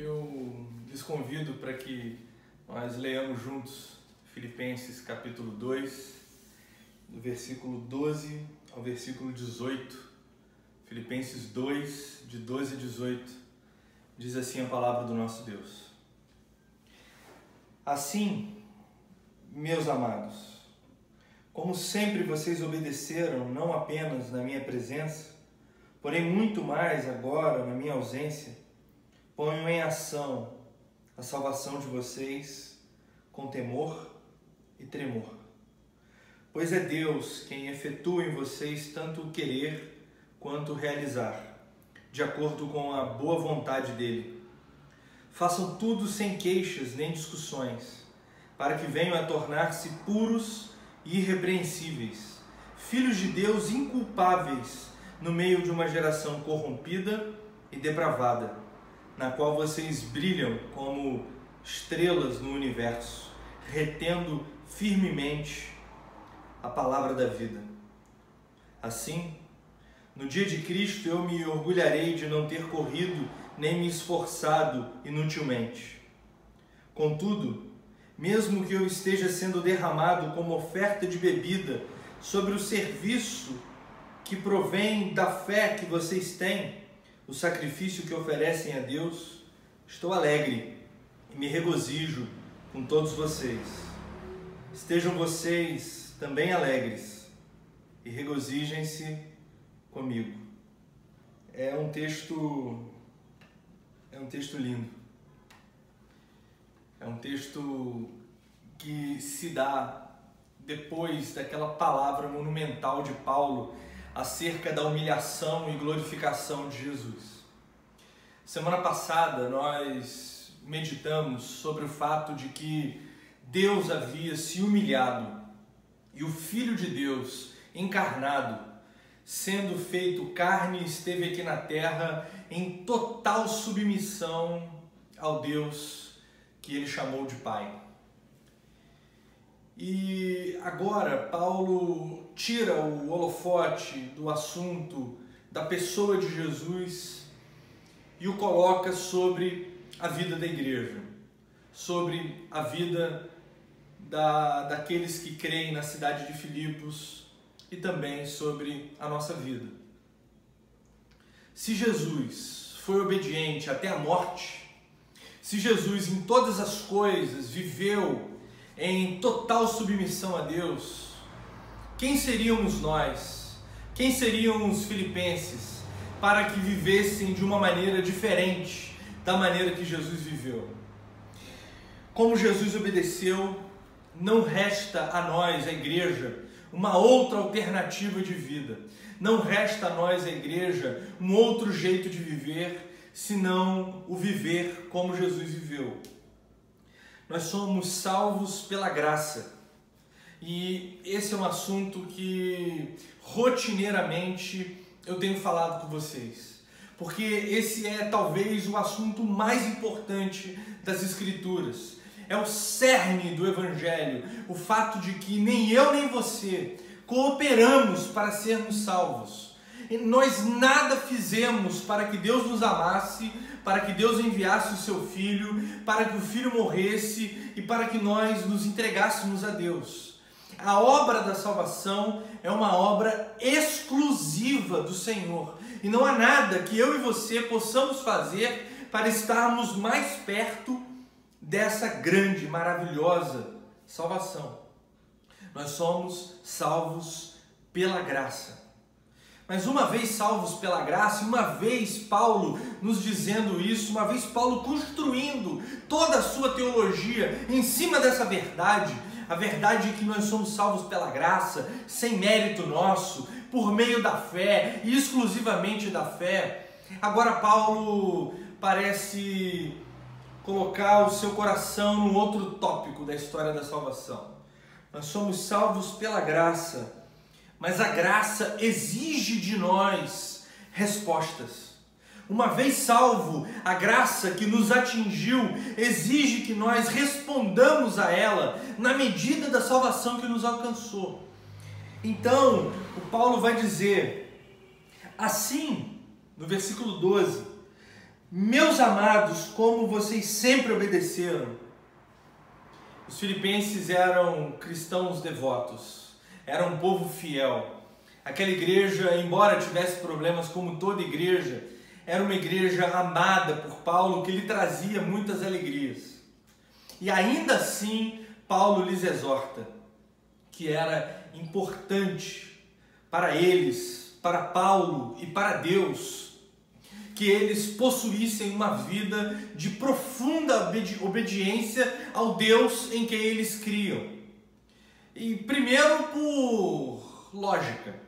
eu lhes convido para que nós leamos juntos Filipenses capítulo 2, do versículo 12 ao versículo 18. Filipenses 2, de 12 a 18, diz assim a palavra do nosso Deus. Assim, meus amados, como sempre vocês obedeceram, não apenas na minha presença, porém muito mais agora na minha ausência, ponham em ação a salvação de vocês com temor e tremor. Pois é Deus quem efetua em vocês tanto o querer quanto o realizar, de acordo com a boa vontade dele. Façam tudo sem queixas nem discussões, para que venham a tornar-se puros e irrepreensíveis, filhos de Deus inculpáveis no meio de uma geração corrompida e depravada, na qual vocês brilham como estrelas no universo, retendo firmemente a palavra da vida. Assim, no dia de Cristo eu me orgulharei de não ter corrido nem me esforçado inutilmente. Contudo, mesmo que eu esteja sendo derramado como oferta de bebida sobre o serviço que provém da fé que vocês têm, o sacrifício que oferecem a Deus, estou alegre e me regozijo com todos vocês. Estejam vocês também alegres e regozijem-se comigo. É um texto é um texto lindo. É um texto que se dá depois daquela palavra monumental de Paulo acerca da humilhação e glorificação de Jesus. Semana passada nós meditamos sobre o fato de que Deus havia se humilhado e o Filho de Deus encarnado, sendo feito carne, esteve aqui na terra em total submissão ao Deus que ele chamou de Pai. E agora Paulo tira o holofote do assunto da pessoa de Jesus e o coloca sobre a vida da igreja, sobre a vida da, daqueles que creem na cidade de Filipos e também sobre a nossa vida. Se Jesus foi obediente até a morte, se Jesus em todas as coisas viveu em total submissão a Deus, quem seríamos nós? Quem seriam os filipenses para que vivessem de uma maneira diferente da maneira que Jesus viveu? Como Jesus obedeceu, não resta a nós, a igreja, uma outra alternativa de vida. Não resta a nós, a igreja, um outro jeito de viver, senão o viver como Jesus viveu. Nós somos salvos pela graça. E esse é um assunto que rotineiramente eu tenho falado com vocês. Porque esse é talvez o assunto mais importante das Escrituras. É o cerne do Evangelho. O fato de que nem eu nem você cooperamos para sermos salvos. Nós nada fizemos para que Deus nos amasse, para que Deus enviasse o seu filho, para que o filho morresse e para que nós nos entregássemos a Deus. A obra da salvação é uma obra exclusiva do Senhor e não há nada que eu e você possamos fazer para estarmos mais perto dessa grande, maravilhosa salvação. Nós somos salvos pela graça. Mas uma vez salvos pela graça, uma vez Paulo nos dizendo isso, uma vez Paulo construindo toda a sua teologia em cima dessa verdade, a verdade que nós somos salvos pela graça, sem mérito nosso, por meio da fé e exclusivamente da fé. Agora Paulo parece colocar o seu coração num outro tópico da história da salvação. Nós somos salvos pela graça mas a graça exige de nós respostas. Uma vez salvo, a graça que nos atingiu exige que nós respondamos a ela na medida da salvação que nos alcançou. Então, o Paulo vai dizer, assim, no versículo 12: Meus amados, como vocês sempre obedeceram. Os filipenses eram cristãos devotos, eram um povo fiel. Aquela igreja, embora tivesse problemas como toda igreja, era uma igreja amada por Paulo que lhe trazia muitas alegrias. E ainda assim, Paulo lhes exorta que era importante para eles, para Paulo e para Deus, que eles possuíssem uma vida de profunda obediência ao Deus em que eles criam. E primeiro por lógica.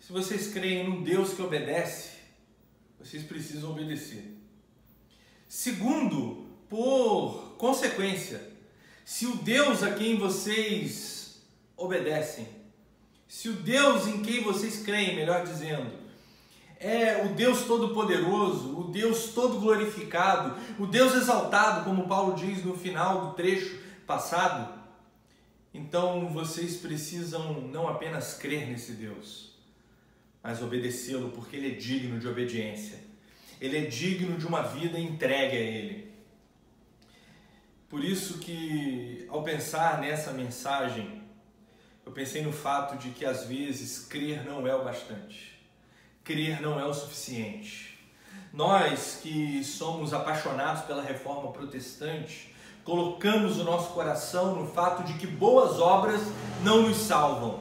Se vocês creem num Deus que obedece, vocês precisam obedecer. Segundo, por consequência. Se o Deus a quem vocês obedecem, se o Deus em quem vocês creem, melhor dizendo, é o Deus Todo-Poderoso, o Deus todo glorificado, o Deus exaltado, como Paulo diz no final do trecho passado, então vocês precisam não apenas crer nesse Deus, mas obedecê-lo, porque ele é digno de obediência. Ele é digno de uma vida entregue a ele. Por isso que ao pensar nessa mensagem, eu pensei no fato de que às vezes crer não é o bastante. Crer não é o suficiente. Nós que somos apaixonados pela reforma protestante, colocamos o nosso coração no fato de que boas obras não nos salvam.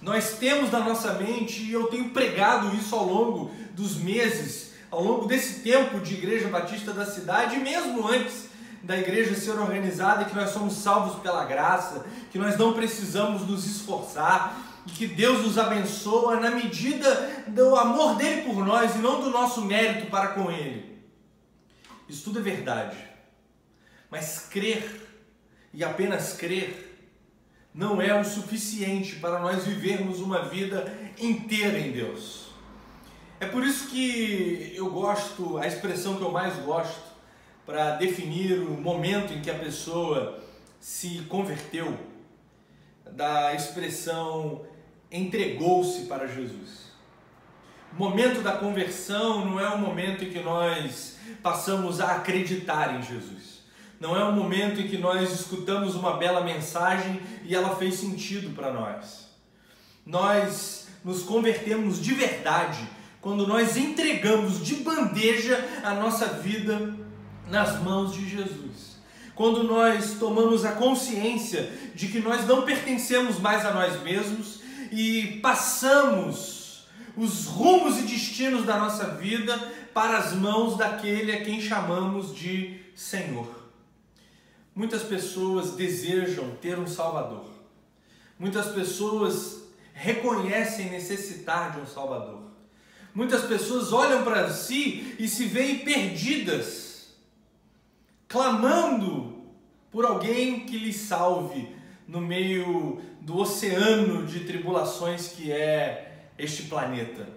Nós temos na nossa mente, e eu tenho pregado isso ao longo dos meses, ao longo desse tempo de Igreja Batista da cidade, mesmo antes, da igreja ser organizada, que nós somos salvos pela graça, que nós não precisamos nos esforçar e que Deus nos abençoa na medida do amor dele por nós e não do nosso mérito para com ele. Isso tudo é verdade. Mas crer e apenas crer não é o suficiente para nós vivermos uma vida inteira em Deus. É por isso que eu gosto, a expressão que eu mais gosto para definir o momento em que a pessoa se converteu, da expressão entregou-se para Jesus. O momento da conversão não é o momento em que nós passamos a acreditar em Jesus. Não é o momento em que nós escutamos uma bela mensagem e ela fez sentido para nós. Nós nos convertemos de verdade quando nós entregamos de bandeja a nossa vida nas mãos de Jesus. Quando nós tomamos a consciência de que nós não pertencemos mais a nós mesmos e passamos os rumos e destinos da nossa vida para as mãos daquele a quem chamamos de Senhor. Muitas pessoas desejam ter um Salvador. Muitas pessoas reconhecem necessitar de um Salvador. Muitas pessoas olham para si e se veem perdidas clamando por alguém que lhe salve no meio do oceano de tribulações que é este planeta.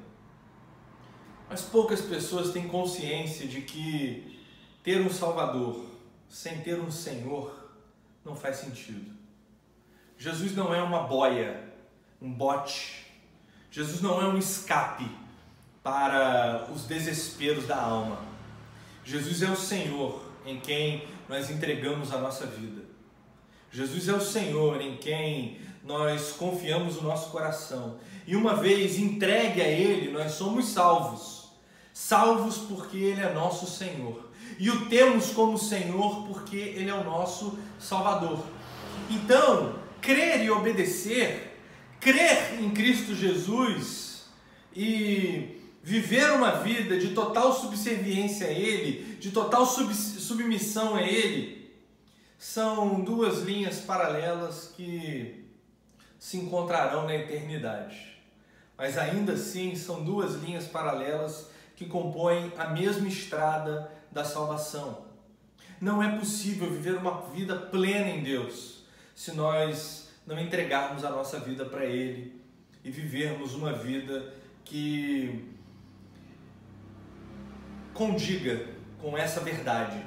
Mas poucas pessoas têm consciência de que ter um Salvador sem ter um Senhor não faz sentido. Jesus não é uma boia, um bote. Jesus não é um escape para os desesperos da alma. Jesus é o Senhor em quem nós entregamos a nossa vida. Jesus é o Senhor em quem nós confiamos o nosso coração. E uma vez entregue a Ele, nós somos salvos. Salvos porque Ele é nosso Senhor. E o temos como Senhor porque Ele é o nosso Salvador. Então, crer e obedecer, crer em Cristo Jesus e viver uma vida de total subserviência a Ele, de total sub submissão a Ele, são duas linhas paralelas que se encontrarão na eternidade. Mas ainda assim são duas linhas paralelas que compõem a mesma estrada da salvação. Não é possível viver uma vida plena em Deus se nós não entregarmos a nossa vida para Ele e vivermos uma vida que condiga com essa verdade,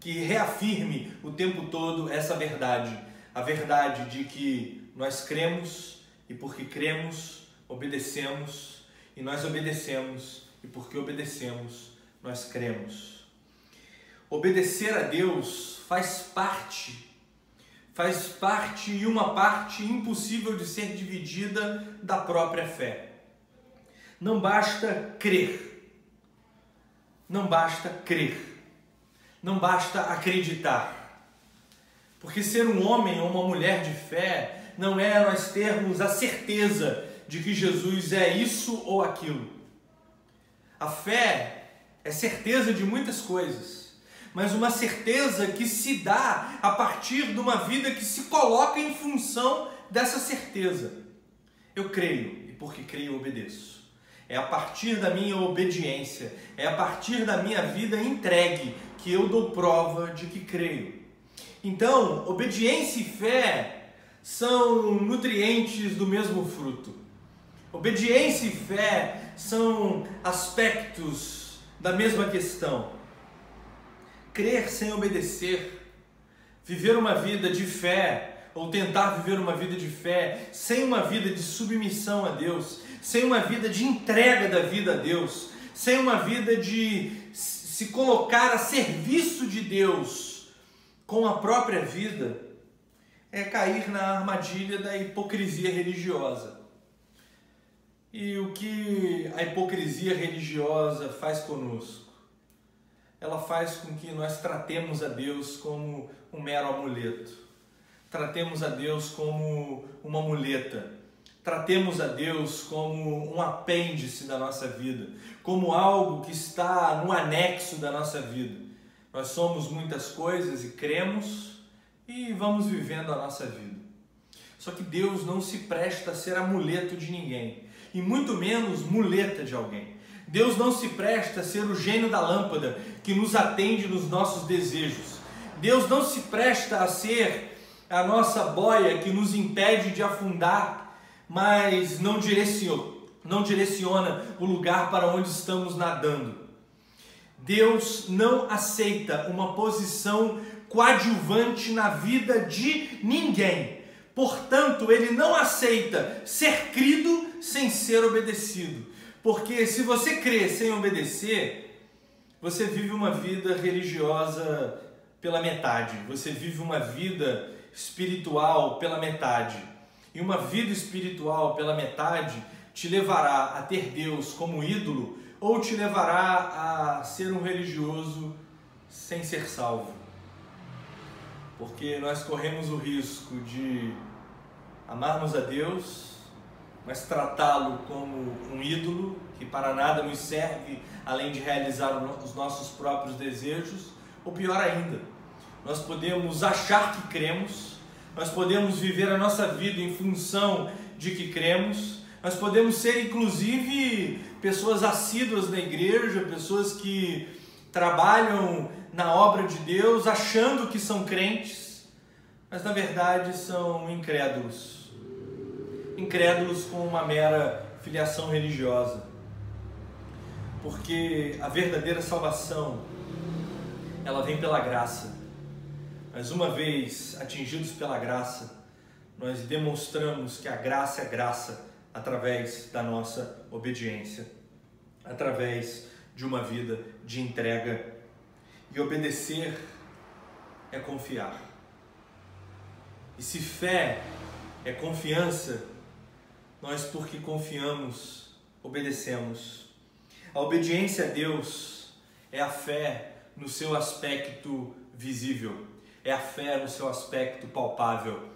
que reafirme o tempo todo essa verdade, a verdade de que nós cremos e porque cremos, obedecemos, e nós obedecemos e porque obedecemos, nós cremos. Obedecer a Deus faz parte faz parte e uma parte impossível de ser dividida da própria fé. Não basta crer. Não basta crer. Não basta acreditar. Porque ser um homem ou uma mulher de fé não é nós termos a certeza de que Jesus é isso ou aquilo. A fé é certeza de muitas coisas mas uma certeza que se dá a partir de uma vida que se coloca em função dessa certeza. Eu creio, e porque creio, obedeço. É a partir da minha obediência, é a partir da minha vida entregue que eu dou prova de que creio. Então, obediência e fé são nutrientes do mesmo fruto. Obediência e fé são aspectos da mesma questão crer sem obedecer, viver uma vida de fé ou tentar viver uma vida de fé sem uma vida de submissão a Deus, sem uma vida de entrega da vida a Deus, sem uma vida de se colocar a serviço de Deus com a própria vida, é cair na armadilha da hipocrisia religiosa. E o que a hipocrisia religiosa faz conosco? Ela faz com que nós tratemos a Deus como um mero amuleto. Tratemos a Deus como uma muleta. Tratemos a Deus como um apêndice da nossa vida, como algo que está no anexo da nossa vida. Nós somos muitas coisas e cremos e vamos vivendo a nossa vida. Só que Deus não se presta a ser amuleto de ninguém, e muito menos muleta de alguém. Deus não se presta a ser o gênio da lâmpada que nos atende nos nossos desejos. Deus não se presta a ser a nossa boia que nos impede de afundar, mas não direciona, não direciona o lugar para onde estamos nadando. Deus não aceita uma posição coadjuvante na vida de ninguém. Portanto, ele não aceita ser crido sem ser obedecido. Porque se você crê sem obedecer, você vive uma vida religiosa pela metade, você vive uma vida espiritual pela metade. E uma vida espiritual pela metade te levará a ter Deus como ídolo ou te levará a ser um religioso sem ser salvo. Porque nós corremos o risco de amarmos a Deus mas tratá-lo como um ídolo que para nada nos serve além de realizar os nossos próprios desejos, ou pior ainda, nós podemos achar que cremos, nós podemos viver a nossa vida em função de que cremos, nós podemos ser inclusive pessoas assíduas na igreja, pessoas que trabalham na obra de Deus achando que são crentes, mas na verdade são incrédulos incrédulos com uma mera filiação religiosa. Porque a verdadeira salvação, ela vem pela graça. Mas uma vez atingidos pela graça, nós demonstramos que a graça é graça através da nossa obediência, através de uma vida de entrega. E obedecer é confiar. E se fé é confiança, nós, porque confiamos, obedecemos. A obediência a Deus é a fé no seu aspecto visível, é a fé no seu aspecto palpável.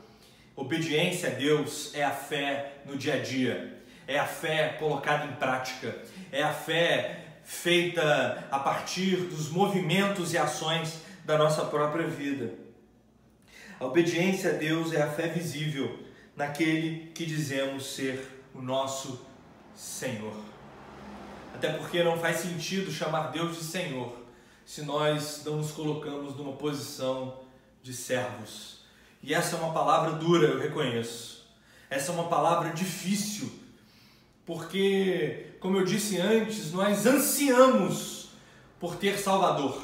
Obediência a Deus é a fé no dia a dia, é a fé colocada em prática, é a fé feita a partir dos movimentos e ações da nossa própria vida. A obediência a Deus é a fé visível, naquele que dizemos ser o nosso Senhor. Até porque não faz sentido chamar Deus de Senhor se nós não nos colocamos numa posição de servos. E essa é uma palavra dura, eu reconheço. Essa é uma palavra difícil, porque, como eu disse antes, nós ansiamos por ter Salvador.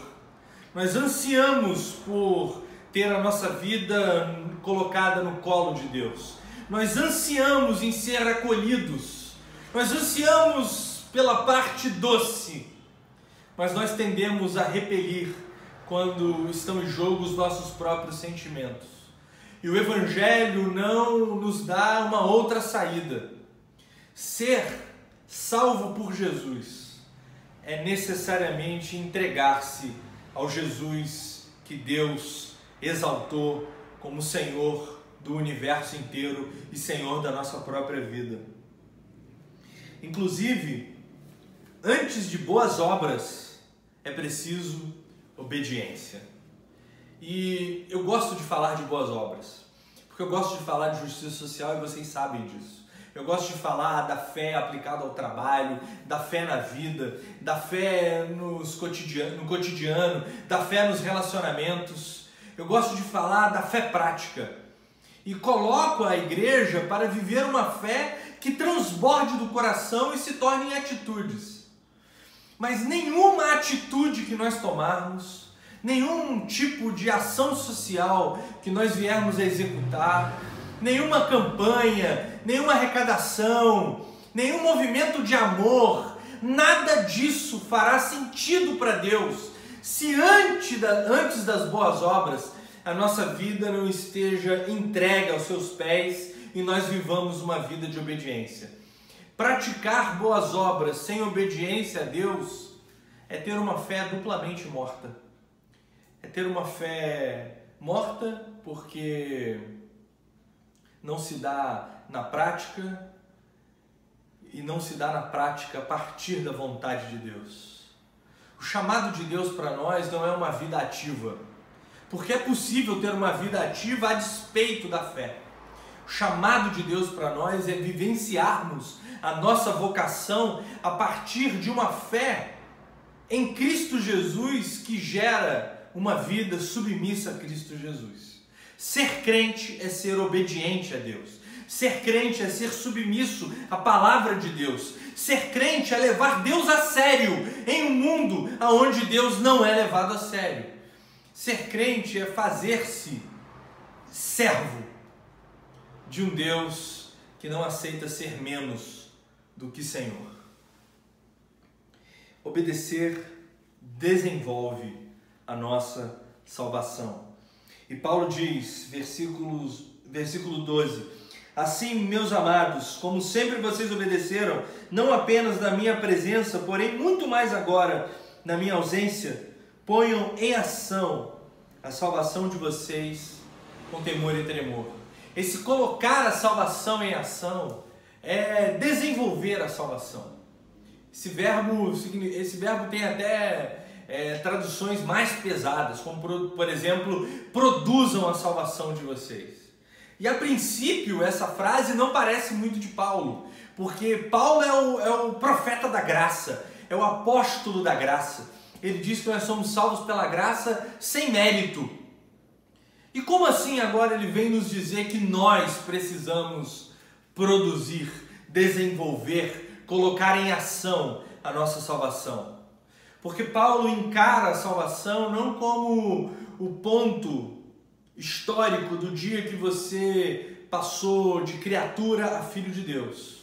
Nós ansiamos por ter a nossa vida colocada no colo de Deus. Nós ansiamos em ser acolhidos, nós ansiamos pela parte doce, mas nós tendemos a repelir quando estão em jogo os nossos próprios sentimentos. E o Evangelho não nos dá uma outra saída. Ser salvo por Jesus é necessariamente entregar-se ao Jesus que Deus exaltou como Senhor do universo inteiro e Senhor da nossa própria vida. Inclusive, antes de boas obras, é preciso obediência. E eu gosto de falar de boas obras, porque eu gosto de falar de justiça social e vocês sabem disso. Eu gosto de falar da fé aplicada ao trabalho, da fé na vida, da fé nos cotidiano, no cotidiano, da fé nos relacionamentos. Eu gosto de falar da fé prática. E coloco a igreja para viver uma fé que transborde do coração e se torne em atitudes. Mas nenhuma atitude que nós tomarmos, nenhum tipo de ação social que nós viermos a executar, nenhuma campanha, nenhuma arrecadação, nenhum movimento de amor, nada disso fará sentido para Deus se antes, da, antes das boas obras a nossa vida não esteja entregue aos seus pés e nós vivamos uma vida de obediência. Praticar boas obras sem obediência a Deus é ter uma fé duplamente morta. É ter uma fé morta porque não se dá na prática e não se dá na prática a partir da vontade de Deus. O chamado de Deus para nós não é uma vida ativa, porque é possível ter uma vida ativa a despeito da fé. O chamado de Deus para nós é vivenciarmos a nossa vocação a partir de uma fé em Cristo Jesus que gera uma vida submissa a Cristo Jesus. Ser crente é ser obediente a Deus. Ser crente é ser submisso à palavra de Deus. Ser crente é levar Deus a sério em um mundo onde Deus não é levado a sério. Ser crente é fazer-se servo de um Deus que não aceita ser menos do que Senhor. Obedecer desenvolve a nossa salvação. E Paulo diz, versículos, versículo 12: Assim, meus amados, como sempre vocês obedeceram, não apenas na minha presença, porém muito mais agora na minha ausência, ponham em ação a salvação de vocês com temor e tremor. Esse colocar a salvação em ação é desenvolver a salvação. Esse verbo, esse verbo tem até é, traduções mais pesadas, como por, exemplo, produzam a salvação de vocês. E a princípio essa frase não parece muito de Paulo, porque Paulo é o, é o profeta da graça, é o apóstolo da graça. Ele diz que nós somos salvos pela graça sem mérito. E como assim agora ele vem nos dizer que nós precisamos produzir, desenvolver, colocar em ação a nossa salvação? Porque Paulo encara a salvação não como o ponto histórico do dia que você passou de criatura a filho de Deus.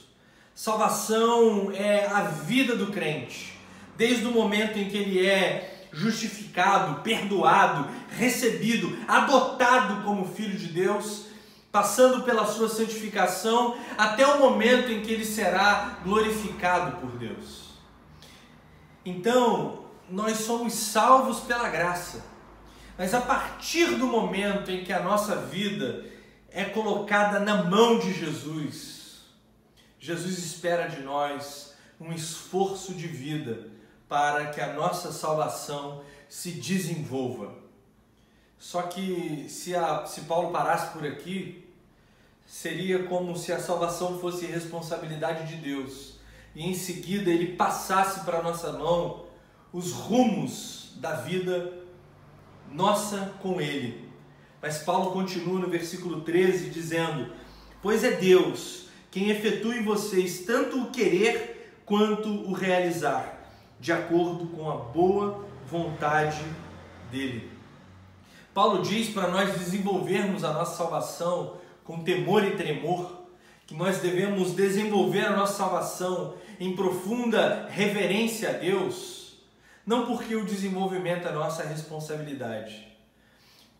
Salvação é a vida do crente, desde o momento em que ele é justificado, perdoado, recebido, adotado como filho de Deus, passando pela sua santificação até o momento em que ele será glorificado por Deus. Então, nós somos salvos pela graça. Mas a partir do momento em que a nossa vida é colocada na mão de Jesus, Jesus espera de nós um esforço de vida para que a nossa salvação se desenvolva. Só que se, a, se Paulo parasse por aqui, seria como se a salvação fosse responsabilidade de Deus e em seguida ele passasse para nossa mão os rumos da vida nossa com ele. Mas Paulo continua no versículo 13 dizendo: Pois é Deus quem efetua em vocês tanto o querer quanto o realizar de acordo com a boa vontade dele. Paulo diz para nós desenvolvermos a nossa salvação com temor e tremor, que nós devemos desenvolver a nossa salvação em profunda reverência a Deus, Não porque o desenvolvimento é nossa responsabilidade,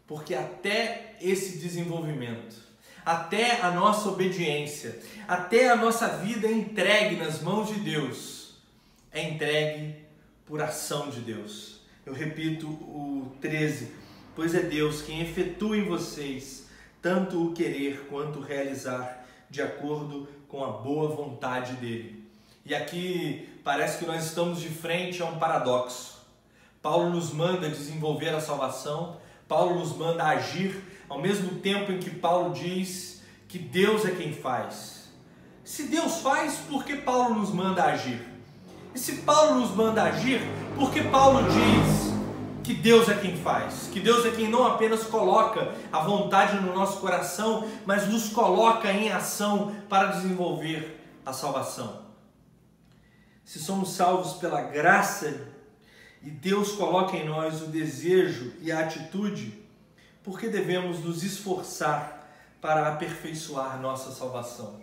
porque até esse desenvolvimento, até a nossa obediência, até a nossa vida entregue nas mãos de Deus, é entregue por ação de Deus. Eu repito o 13, pois é Deus quem efetua em vocês tanto o querer quanto o realizar, de acordo com a boa vontade dele. E aqui parece que nós estamos de frente a um paradoxo. Paulo nos manda desenvolver a salvação, Paulo nos manda agir, ao mesmo tempo em que Paulo diz que Deus é quem faz. Se Deus faz, por que Paulo nos manda agir? E se Paulo nos manda agir, por que Paulo diz que Deus é quem faz, que Deus é quem não apenas coloca a vontade no nosso coração, mas nos coloca em ação para desenvolver a salvação. Se somos salvos pela graça e Deus coloca em nós o desejo e a atitude, por que devemos nos esforçar para aperfeiçoar nossa salvação?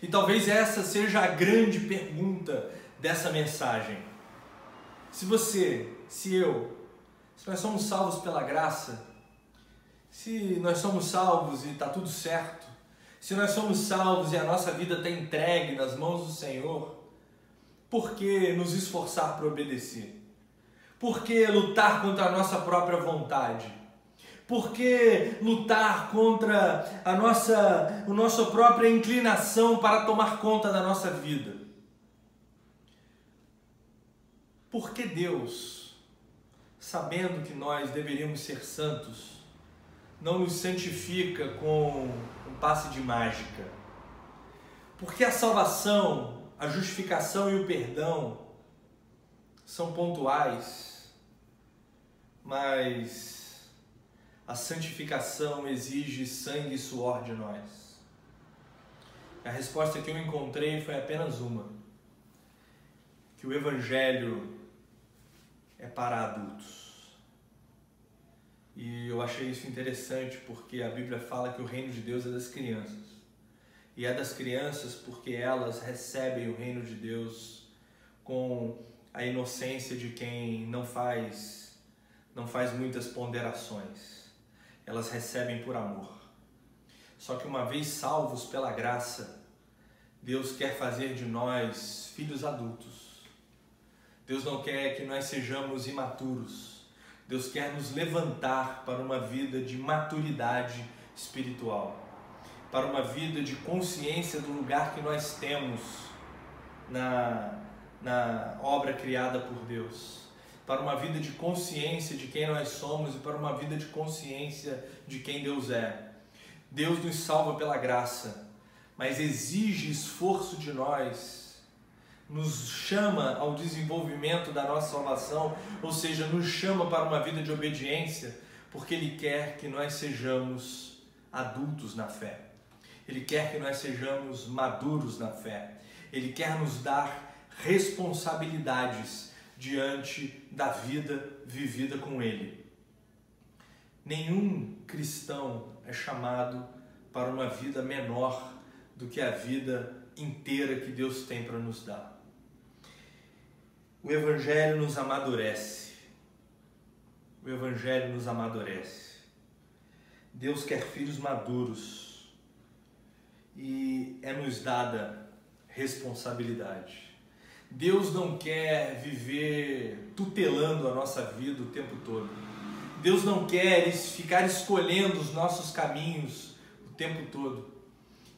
E talvez essa seja a grande pergunta dessa mensagem. Se você, se eu, se nós somos salvos pela graça, se nós somos salvos e está tudo certo, se nós somos salvos e a nossa vida está entregue nas mãos do Senhor, por que nos esforçar para obedecer? Por que lutar contra a nossa própria vontade? Por que lutar contra a nossa, a nossa própria inclinação para tomar conta da nossa vida? Por que Deus sabendo que nós deveríamos ser santos, não nos santifica com um passe de mágica. Porque a salvação, a justificação e o perdão são pontuais, mas a santificação exige sangue e suor de nós. A resposta que eu encontrei foi apenas uma: que o Evangelho é para adultos. E eu achei isso interessante porque a Bíblia fala que o reino de Deus é das crianças. E é das crianças porque elas recebem o reino de Deus com a inocência de quem não faz não faz muitas ponderações. Elas recebem por amor. Só que uma vez salvos pela graça, Deus quer fazer de nós filhos adultos Deus não quer que nós sejamos imaturos. Deus quer nos levantar para uma vida de maturidade espiritual, para uma vida de consciência do lugar que nós temos na, na obra criada por Deus, para uma vida de consciência de quem nós somos e para uma vida de consciência de quem Deus é. Deus nos salva pela graça, mas exige esforço de nós nos chama ao desenvolvimento da nossa salvação, ou seja, nos chama para uma vida de obediência, porque Ele quer que nós sejamos adultos na fé. Ele quer que nós sejamos maduros na fé. Ele quer nos dar responsabilidades diante da vida vivida com Ele. Nenhum cristão é chamado para uma vida menor do que a vida inteira que Deus tem para nos dar. O Evangelho nos amadurece. O Evangelho nos amadurece. Deus quer filhos maduros e é-nos dada responsabilidade. Deus não quer viver tutelando a nossa vida o tempo todo. Deus não quer ficar escolhendo os nossos caminhos o tempo todo.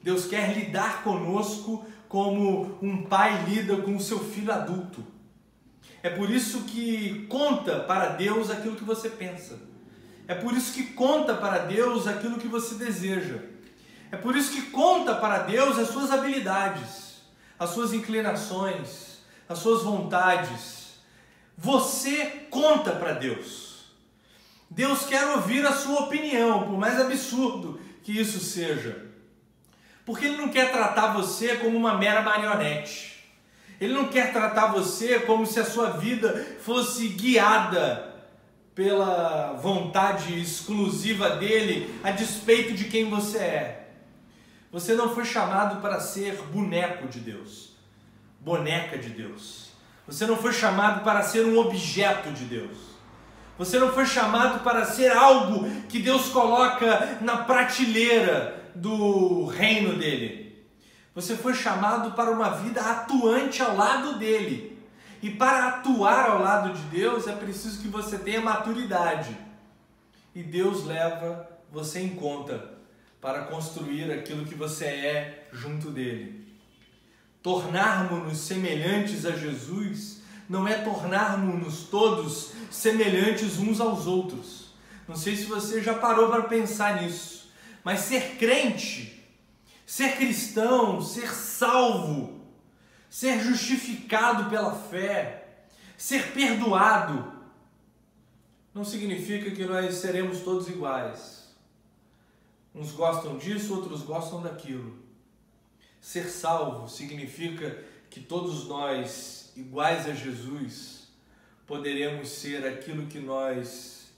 Deus quer lidar conosco como um pai lida com o seu filho adulto. É por isso que conta para Deus aquilo que você pensa. É por isso que conta para Deus aquilo que você deseja. É por isso que conta para Deus as suas habilidades, as suas inclinações, as suas vontades. Você conta para Deus. Deus quer ouvir a sua opinião, por mais absurdo que isso seja. Porque Ele não quer tratar você como uma mera marionete. Ele não quer tratar você como se a sua vida fosse guiada pela vontade exclusiva dele, a despeito de quem você é. Você não foi chamado para ser boneco de Deus, boneca de Deus. Você não foi chamado para ser um objeto de Deus. Você não foi chamado para ser algo que Deus coloca na prateleira do reino dele. Você foi chamado para uma vida atuante ao lado dele. E para atuar ao lado de Deus é preciso que você tenha maturidade. E Deus leva você em conta para construir aquilo que você é junto dele. Tornarmos-nos semelhantes a Jesus não é tornarmos-nos todos semelhantes uns aos outros. Não sei se você já parou para pensar nisso, mas ser crente, ser cristão, ser salvo, ser justificado pela fé, ser perdoado, não significa que nós seremos todos iguais. Uns gostam disso, outros gostam daquilo. Ser salvo significa que todos nós, iguais a Jesus, poderemos ser aquilo que nós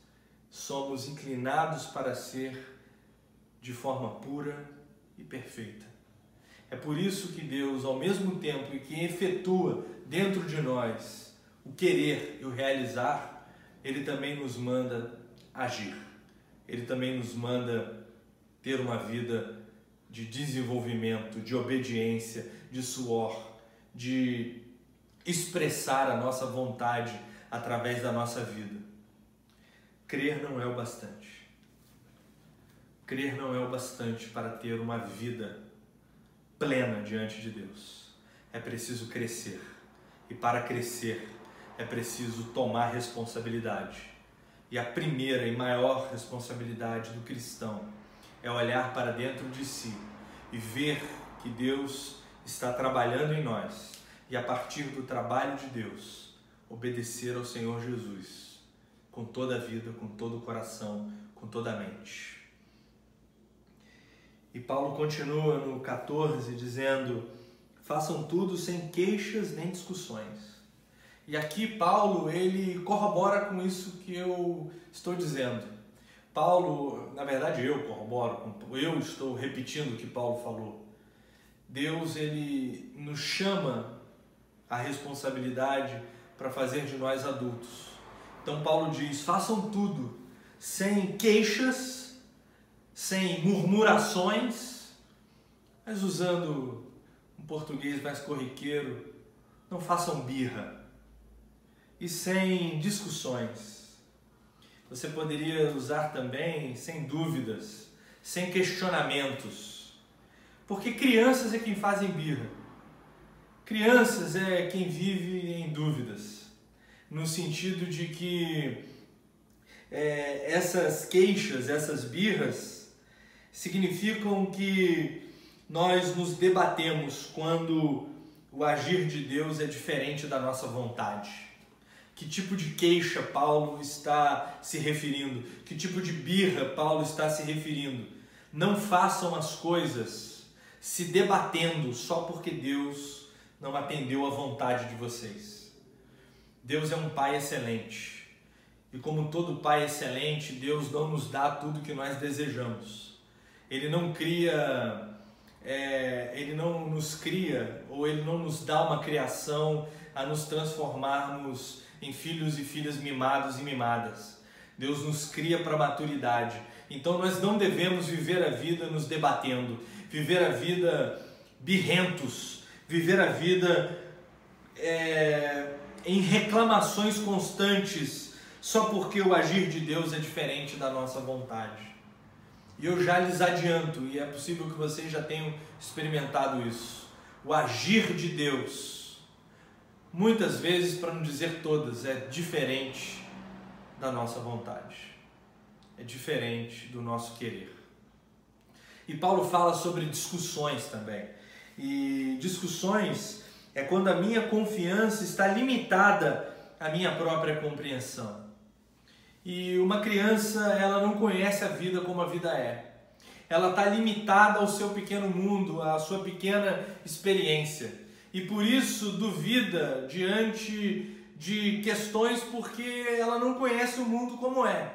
somos inclinados para ser de forma pura e perfeita. É por isso que Deus, ao mesmo tempo que efetua dentro de nós o querer e o realizar, Ele também nos manda agir. Ele também nos manda ter uma vida de desenvolvimento, de obediência, de suor, de expressar a nossa vontade através da nossa vida. Crer não é o bastante. Crer não é o bastante para ter uma vida plena diante de Deus. É preciso crescer. E para crescer, é preciso tomar responsabilidade. E a primeira e maior responsabilidade do cristão é olhar para dentro de si e ver que Deus está trabalhando em nós e a partir do trabalho de Deus obedecer ao Senhor Jesus com toda a vida, com todo o coração, com toda a mente. E Paulo continua no 14 dizendo: façam tudo sem queixas nem discussões. E aqui Paulo ele corrobora com isso que eu estou dizendo. Paulo, na verdade eu corroboro, eu estou repetindo o que Paulo falou. Deus ele nos chama a responsabilidade para fazer de nós adultos. Então Paulo diz: façam tudo sem queixas, sem murmurações, mas usando um português mais corriqueiro, não façam birra e sem discussões você poderia usar também sem dúvidas, sem questionamentos. Porque crianças é quem fazem birra. Crianças é quem vive em dúvidas. No sentido de que é, essas queixas, essas birras, significam que nós nos debatemos quando o agir de Deus é diferente da nossa vontade. Que tipo de queixa Paulo está se referindo? Que tipo de birra Paulo está se referindo? Não façam as coisas se debatendo só porque Deus não atendeu à vontade de vocês. Deus é um Pai excelente. E como todo Pai excelente, Deus não nos dá tudo que nós desejamos. Ele não cria, é, Ele não nos cria, ou Ele não nos dá uma criação a nos transformarmos em filhos e filhas mimados e mimadas. Deus nos cria para maturidade. Então nós não devemos viver a vida nos debatendo, viver a vida birrentos, viver a vida é, em reclamações constantes, só porque o agir de Deus é diferente da nossa vontade. E eu já lhes adianto, e é possível que vocês já tenham experimentado isso. O agir de Deus muitas vezes, para não dizer todas, é diferente da nossa vontade, é diferente do nosso querer. E Paulo fala sobre discussões também. E discussões é quando a minha confiança está limitada à minha própria compreensão. E uma criança, ela não conhece a vida como a vida é. Ela está limitada ao seu pequeno mundo, à sua pequena experiência e por isso duvida diante de questões porque ela não conhece o mundo como é.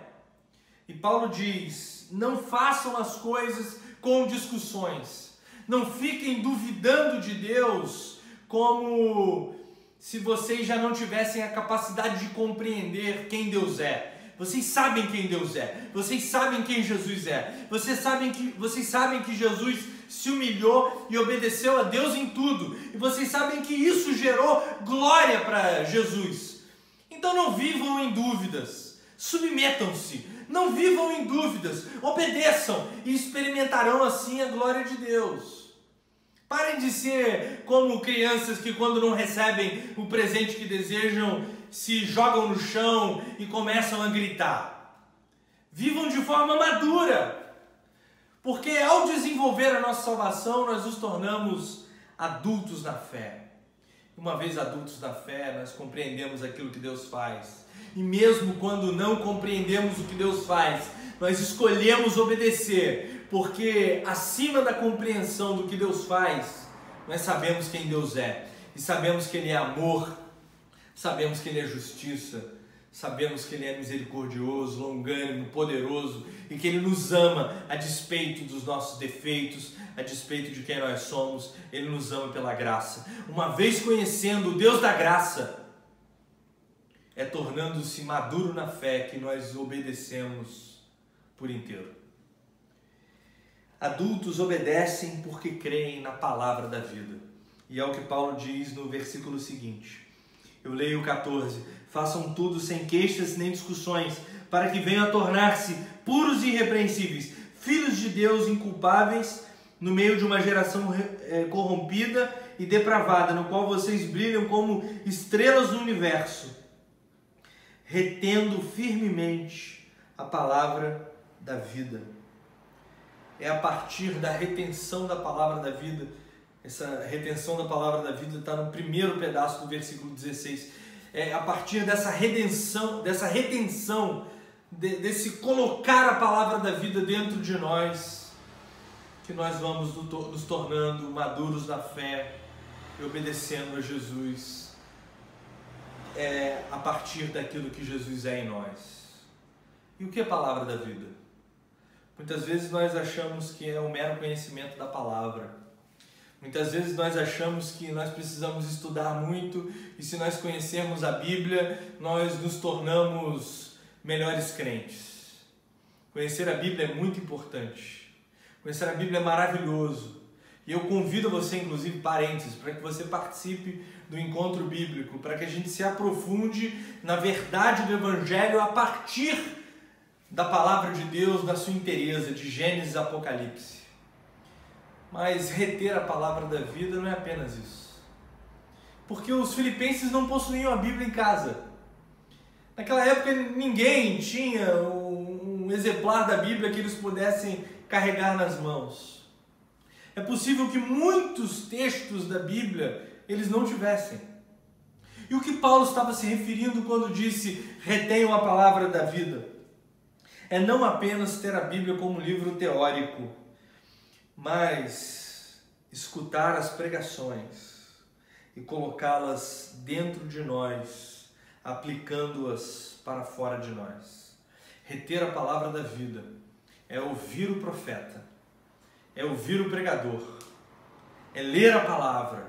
E Paulo diz: não façam as coisas com discussões, não fiquem duvidando de Deus como se vocês já não tivessem a capacidade de compreender quem Deus é. Vocês sabem quem Deus é. Vocês sabem quem Jesus é. Vocês sabem que, vocês sabem que Jesus se humilhou e obedeceu a Deus em tudo. E vocês sabem que isso gerou glória para Jesus. Então não vivam em dúvidas. Submetam-se. Não vivam em dúvidas. Obedeçam e experimentarão assim a glória de Deus. Parem de ser como crianças que, quando não recebem o presente que desejam, se jogam no chão e começam a gritar. Vivam de forma madura, porque ao desenvolver a nossa salvação, nós nos tornamos adultos na fé. Uma vez adultos na fé, nós compreendemos aquilo que Deus faz. E mesmo quando não compreendemos o que Deus faz, nós escolhemos obedecer, porque acima da compreensão do que Deus faz, nós sabemos quem Deus é, e sabemos que Ele é amor, sabemos que Ele é justiça, sabemos que Ele é misericordioso, longânimo, poderoso e que Ele nos ama a despeito dos nossos defeitos, a despeito de quem nós somos, Ele nos ama pela graça. Uma vez conhecendo o Deus da graça, é tornando-se maduro na fé que nós obedecemos por inteiro. Adultos obedecem porque creem na palavra da vida. E é o que Paulo diz no versículo seguinte. Eu leio o 14: Façam tudo sem queixas nem discussões, para que venham a tornar-se puros e irrepreensíveis, filhos de Deus inculpáveis, no meio de uma geração é, corrompida e depravada, no qual vocês brilham como estrelas do universo, retendo firmemente a palavra da vida é a partir da retenção da palavra da vida. Essa retenção da palavra da vida está no primeiro pedaço do versículo 16. É a partir dessa redenção, dessa retenção, de, desse colocar a palavra da vida dentro de nós, que nós vamos nos tornando maduros na fé e obedecendo a Jesus. É a partir daquilo que Jesus é em nós. E o que é a palavra da vida? Muitas vezes nós achamos que é um mero conhecimento da palavra. Muitas vezes nós achamos que nós precisamos estudar muito e se nós conhecermos a Bíblia, nós nos tornamos melhores crentes. Conhecer a Bíblia é muito importante. Conhecer a Bíblia é maravilhoso. E eu convido você, inclusive, parênteses, para que você participe do encontro bíblico, para que a gente se aprofunde na verdade do Evangelho a partir da palavra de Deus na sua inteireza, de Gênesis a Apocalipse. Mas reter a palavra da vida não é apenas isso. Porque os filipenses não possuíam a Bíblia em casa. Naquela época ninguém tinha um exemplar da Bíblia que eles pudessem carregar nas mãos. É possível que muitos textos da Bíblia eles não tivessem. E o que Paulo estava se referindo quando disse retenham a palavra da vida? é não apenas ter a Bíblia como livro teórico, mas escutar as pregações e colocá-las dentro de nós, aplicando-as para fora de nós. Reter a palavra da vida é ouvir o profeta, é ouvir o pregador, é ler a palavra,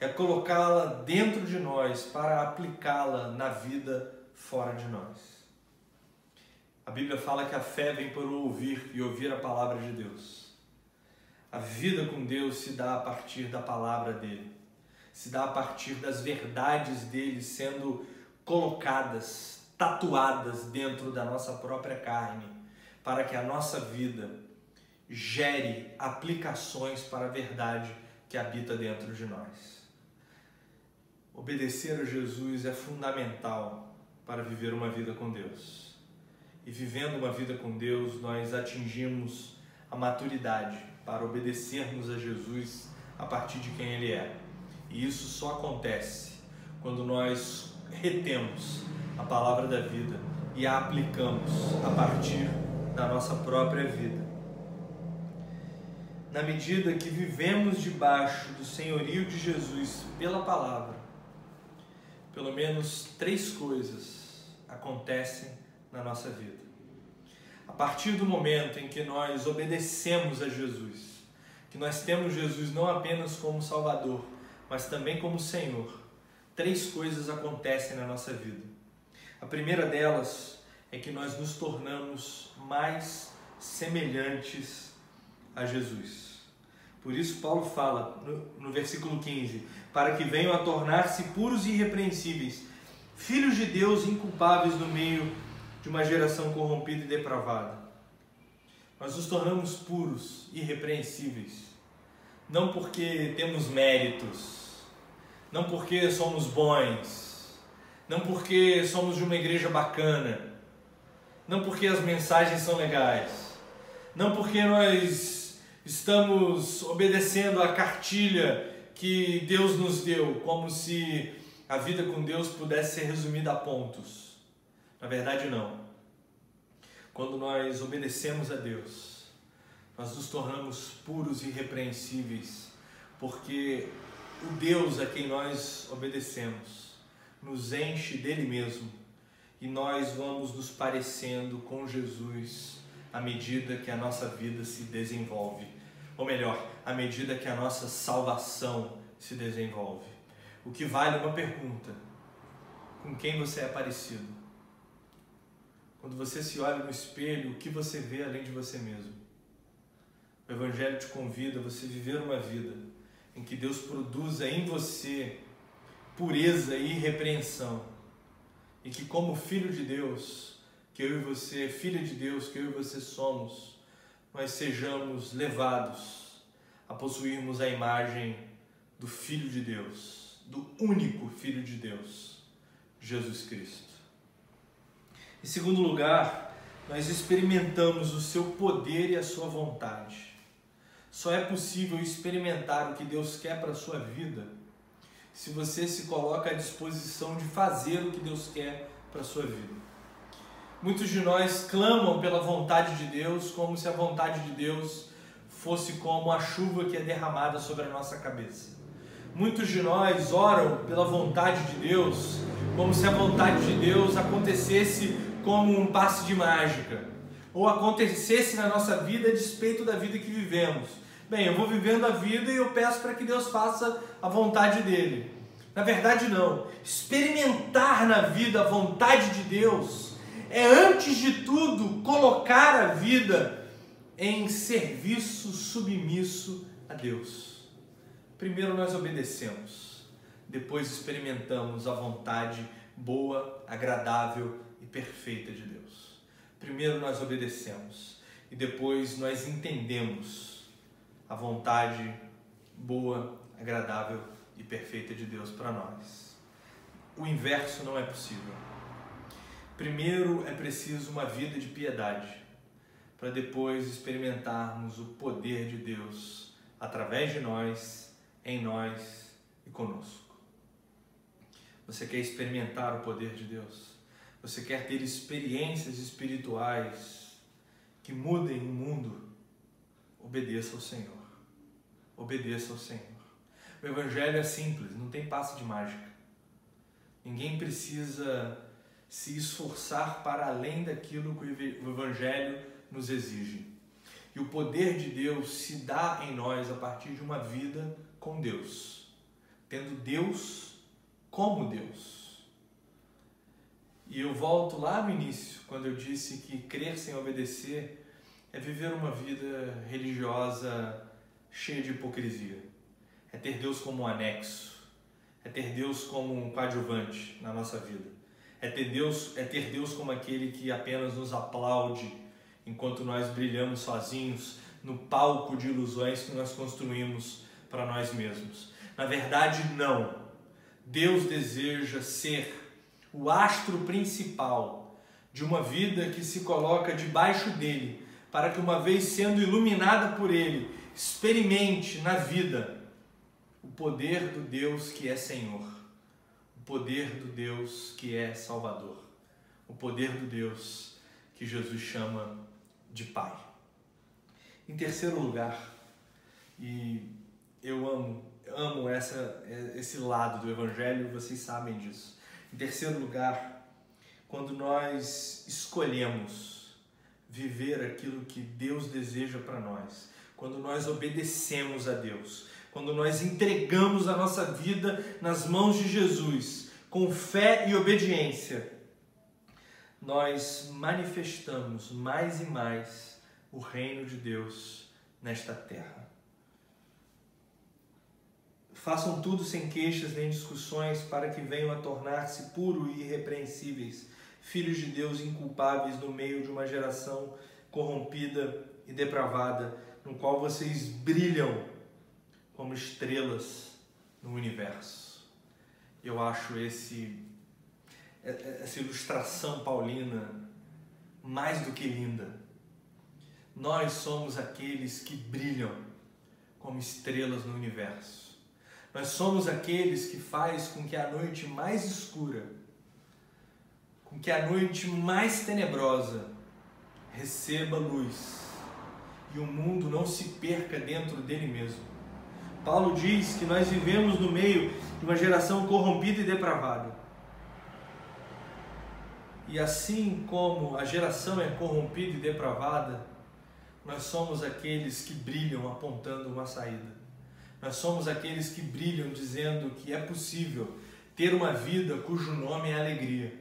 é colocá-la dentro de nós para aplicá-la na vida fora de nós. A Bíblia fala que a fé vem por ouvir e ouvir a palavra de Deus. A vida com Deus se dá a partir da palavra dele, se dá a partir das verdades dele sendo colocadas, tatuadas dentro da nossa própria carne, para que a nossa vida gere aplicações para a verdade que habita dentro de nós. Obedecer a Jesus é fundamental para viver uma vida com Deus e vivendo uma vida com Deus, nós atingimos a maturidade para obedecermos a Jesus a partir de quem Ele é. E isso só acontece quando nós retemos a palavra da vida e a aplicamos a partir da nossa própria vida. Na medida que vivemos debaixo do senhorio de Jesus pela palavra, pelo menos três coisas acontecem na nossa vida. A partir do momento em que nós obedecemos a Jesus, que nós temos Jesus não apenas como Salvador, mas também como Senhor, três coisas acontecem na nossa vida. A primeira delas é que nós nos tornamos mais semelhantes a Jesus. Por isso, Paulo fala no, no versículo 15: para que venham a tornar-se puros e irrepreensíveis, filhos de Deus inculpáveis no meio de uma geração corrompida e depravada. Nós nos tornamos puros, irrepreensíveis, não porque temos méritos, não porque somos bons, não porque somos de uma igreja bacana, não porque as mensagens são legais, não porque nós estamos obedecendo a cartilha que Deus nos deu, como se a vida com Deus pudesse ser resumida a pontos. Na verdade, não. Quando nós obedecemos a Deus, nós nos tornamos puros e irrepreensíveis, porque o Deus a quem nós obedecemos nos enche dele mesmo e nós vamos nos parecendo com Jesus à medida que a nossa vida se desenvolve. Ou melhor, à medida que a nossa salvação se desenvolve. O que vale uma pergunta: com quem você é parecido? Quando você se olha no espelho, o que você vê além de você mesmo? O Evangelho te convida a você viver uma vida em que Deus produza em você pureza e irrepreensão. E que, como filho de Deus, que eu e você, filha de Deus, que eu e você somos, nós sejamos levados a possuirmos a imagem do Filho de Deus, do único Filho de Deus, Jesus Cristo. Em segundo lugar, nós experimentamos o seu poder e a sua vontade. Só é possível experimentar o que Deus quer para a sua vida se você se coloca à disposição de fazer o que Deus quer para a sua vida. Muitos de nós clamam pela vontade de Deus como se a vontade de Deus fosse como a chuva que é derramada sobre a nossa cabeça. Muitos de nós oram pela vontade de Deus, como se a vontade de Deus acontecesse como um passe de mágica, ou acontecesse na nossa vida a despeito da vida que vivemos. Bem, eu vou vivendo a vida e eu peço para que Deus faça a vontade dele. Na verdade, não. Experimentar na vida a vontade de Deus é, antes de tudo, colocar a vida em serviço submisso a Deus. Primeiro nós obedecemos, depois experimentamos a vontade boa, agradável perfeita de Deus. Primeiro nós obedecemos e depois nós entendemos a vontade boa, agradável e perfeita de Deus para nós. O inverso não é possível. Primeiro é preciso uma vida de piedade para depois experimentarmos o poder de Deus através de nós, em nós e conosco. Você quer experimentar o poder de Deus? Você quer ter experiências espirituais que mudem o mundo? Obedeça ao Senhor. Obedeça ao Senhor. O Evangelho é simples, não tem passo de mágica. Ninguém precisa se esforçar para além daquilo que o Evangelho nos exige. E o poder de Deus se dá em nós a partir de uma vida com Deus, tendo Deus como Deus. E eu volto lá no início, quando eu disse que crer sem obedecer é viver uma vida religiosa cheia de hipocrisia. É ter Deus como um anexo, é ter Deus como um coadjuvante na nossa vida. É ter Deus, é ter Deus como aquele que apenas nos aplaude enquanto nós brilhamos sozinhos no palco de ilusões que nós construímos para nós mesmos. Na verdade, não. Deus deseja ser o astro principal de uma vida que se coloca debaixo dele, para que, uma vez sendo iluminada por ele, experimente na vida o poder do Deus que é Senhor, o poder do Deus que é Salvador, o poder do Deus que Jesus chama de pai. Em terceiro lugar, e eu amo, amo essa, esse lado do Evangelho, vocês sabem disso. Em terceiro lugar, quando nós escolhemos viver aquilo que Deus deseja para nós, quando nós obedecemos a Deus, quando nós entregamos a nossa vida nas mãos de Jesus, com fé e obediência, nós manifestamos mais e mais o reino de Deus nesta terra. Façam tudo sem queixas nem discussões, para que venham a tornar-se puros e irrepreensíveis, filhos de Deus inculpáveis no meio de uma geração corrompida e depravada, no qual vocês brilham como estrelas no universo. Eu acho esse essa ilustração paulina mais do que linda. Nós somos aqueles que brilham como estrelas no universo. Nós somos aqueles que faz com que a noite mais escura, com que a noite mais tenebrosa receba luz e o mundo não se perca dentro dele mesmo. Paulo diz que nós vivemos no meio de uma geração corrompida e depravada. E assim como a geração é corrompida e depravada, nós somos aqueles que brilham apontando uma saída. Nós somos aqueles que brilham dizendo que é possível ter uma vida cujo nome é alegria.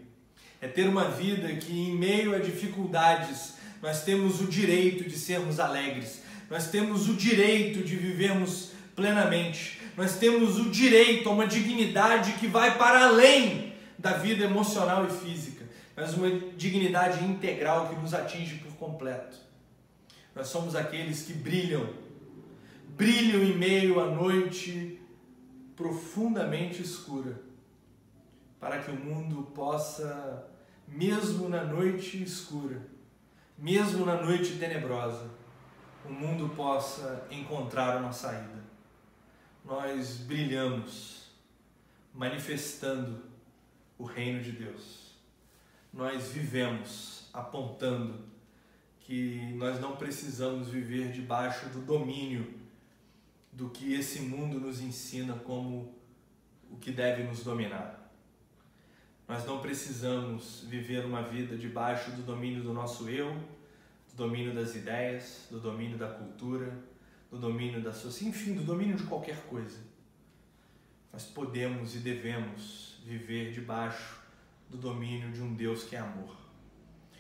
É ter uma vida que, em meio a dificuldades, nós temos o direito de sermos alegres. Nós temos o direito de vivermos plenamente. Nós temos o direito a uma dignidade que vai para além da vida emocional e física, mas uma dignidade integral que nos atinge por completo. Nós somos aqueles que brilham brilham em meio à noite profundamente escura, para que o mundo possa, mesmo na noite escura, mesmo na noite tenebrosa, o mundo possa encontrar uma saída. Nós brilhamos, manifestando o reino de Deus. Nós vivemos apontando que nós não precisamos viver debaixo do domínio do que esse mundo nos ensina como o que deve nos dominar. Nós não precisamos viver uma vida debaixo do domínio do nosso eu, do domínio das ideias, do domínio da cultura, do domínio da sociedade, enfim, do domínio de qualquer coisa. Nós podemos e devemos viver debaixo do domínio de um Deus que é amor.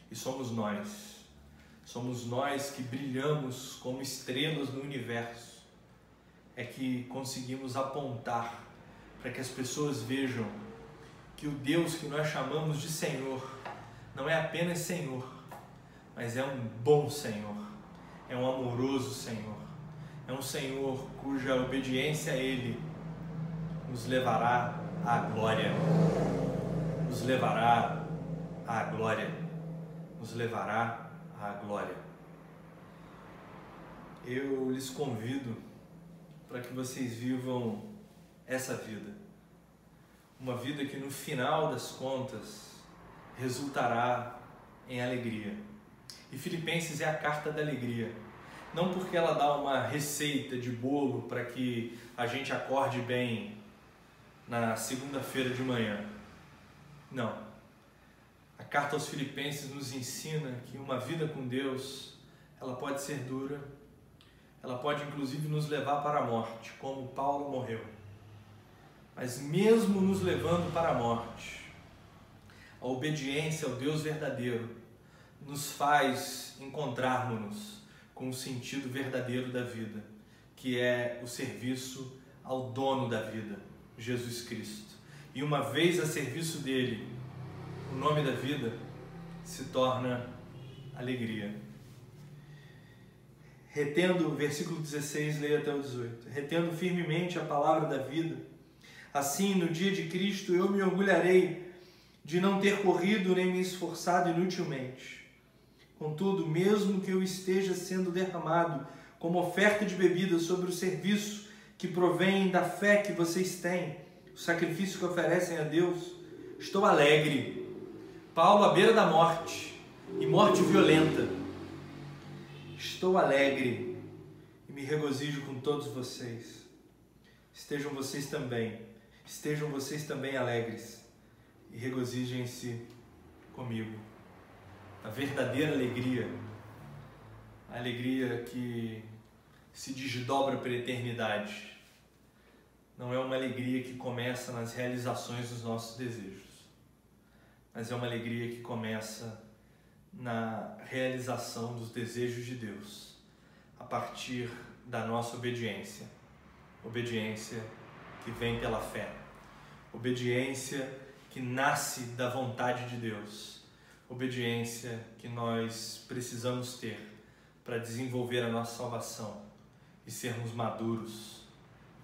E somos nós. Somos nós que brilhamos como estrelas no universo é que conseguimos apontar para que as pessoas vejam que o Deus que nós chamamos de Senhor não é apenas Senhor, mas é um bom Senhor, é um amoroso Senhor, é um Senhor cuja obediência a Ele nos levará à glória, nos levará à glória, nos levará à glória. Eu lhes convido para que vocês vivam essa vida. Uma vida que no final das contas resultará em alegria. E Filipenses é a carta da alegria. Não porque ela dá uma receita de bolo para que a gente acorde bem na segunda-feira de manhã. Não. A carta aos Filipenses nos ensina que uma vida com Deus, ela pode ser dura, ela pode inclusive nos levar para a morte, como Paulo morreu. Mas mesmo nos levando para a morte, a obediência ao Deus verdadeiro nos faz encontrarmos-nos com o sentido verdadeiro da vida, que é o serviço ao dono da vida, Jesus Cristo. E uma vez a serviço dele, o nome da vida se torna alegria retendo, versículo 16, leia até o 18, retendo firmemente a palavra da vida. Assim, no dia de Cristo, eu me orgulharei de não ter corrido nem me esforçado inutilmente. Contudo, mesmo que eu esteja sendo derramado como oferta de bebida sobre o serviço que provém da fé que vocês têm, o sacrifício que oferecem a Deus, estou alegre. Paulo à beira da morte, e morte violenta Estou alegre e me regozijo com todos vocês. Estejam vocês também, estejam vocês também alegres e regozijem-se comigo. A verdadeira alegria, a alegria que se desdobra pela eternidade, não é uma alegria que começa nas realizações dos nossos desejos, mas é uma alegria que começa na realização dos desejos de Deus a partir da nossa obediência. Obediência que vem pela fé. Obediência que nasce da vontade de Deus. Obediência que nós precisamos ter para desenvolver a nossa salvação e sermos maduros,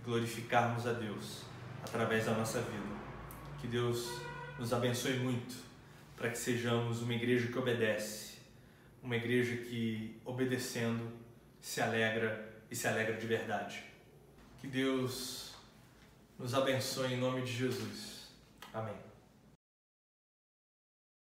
glorificarmos a Deus através da nossa vida. Que Deus nos abençoe muito para que sejamos uma igreja que obedece, uma igreja que, obedecendo, se alegra e se alegra de verdade. Que Deus nos abençoe em nome de Jesus. Amém.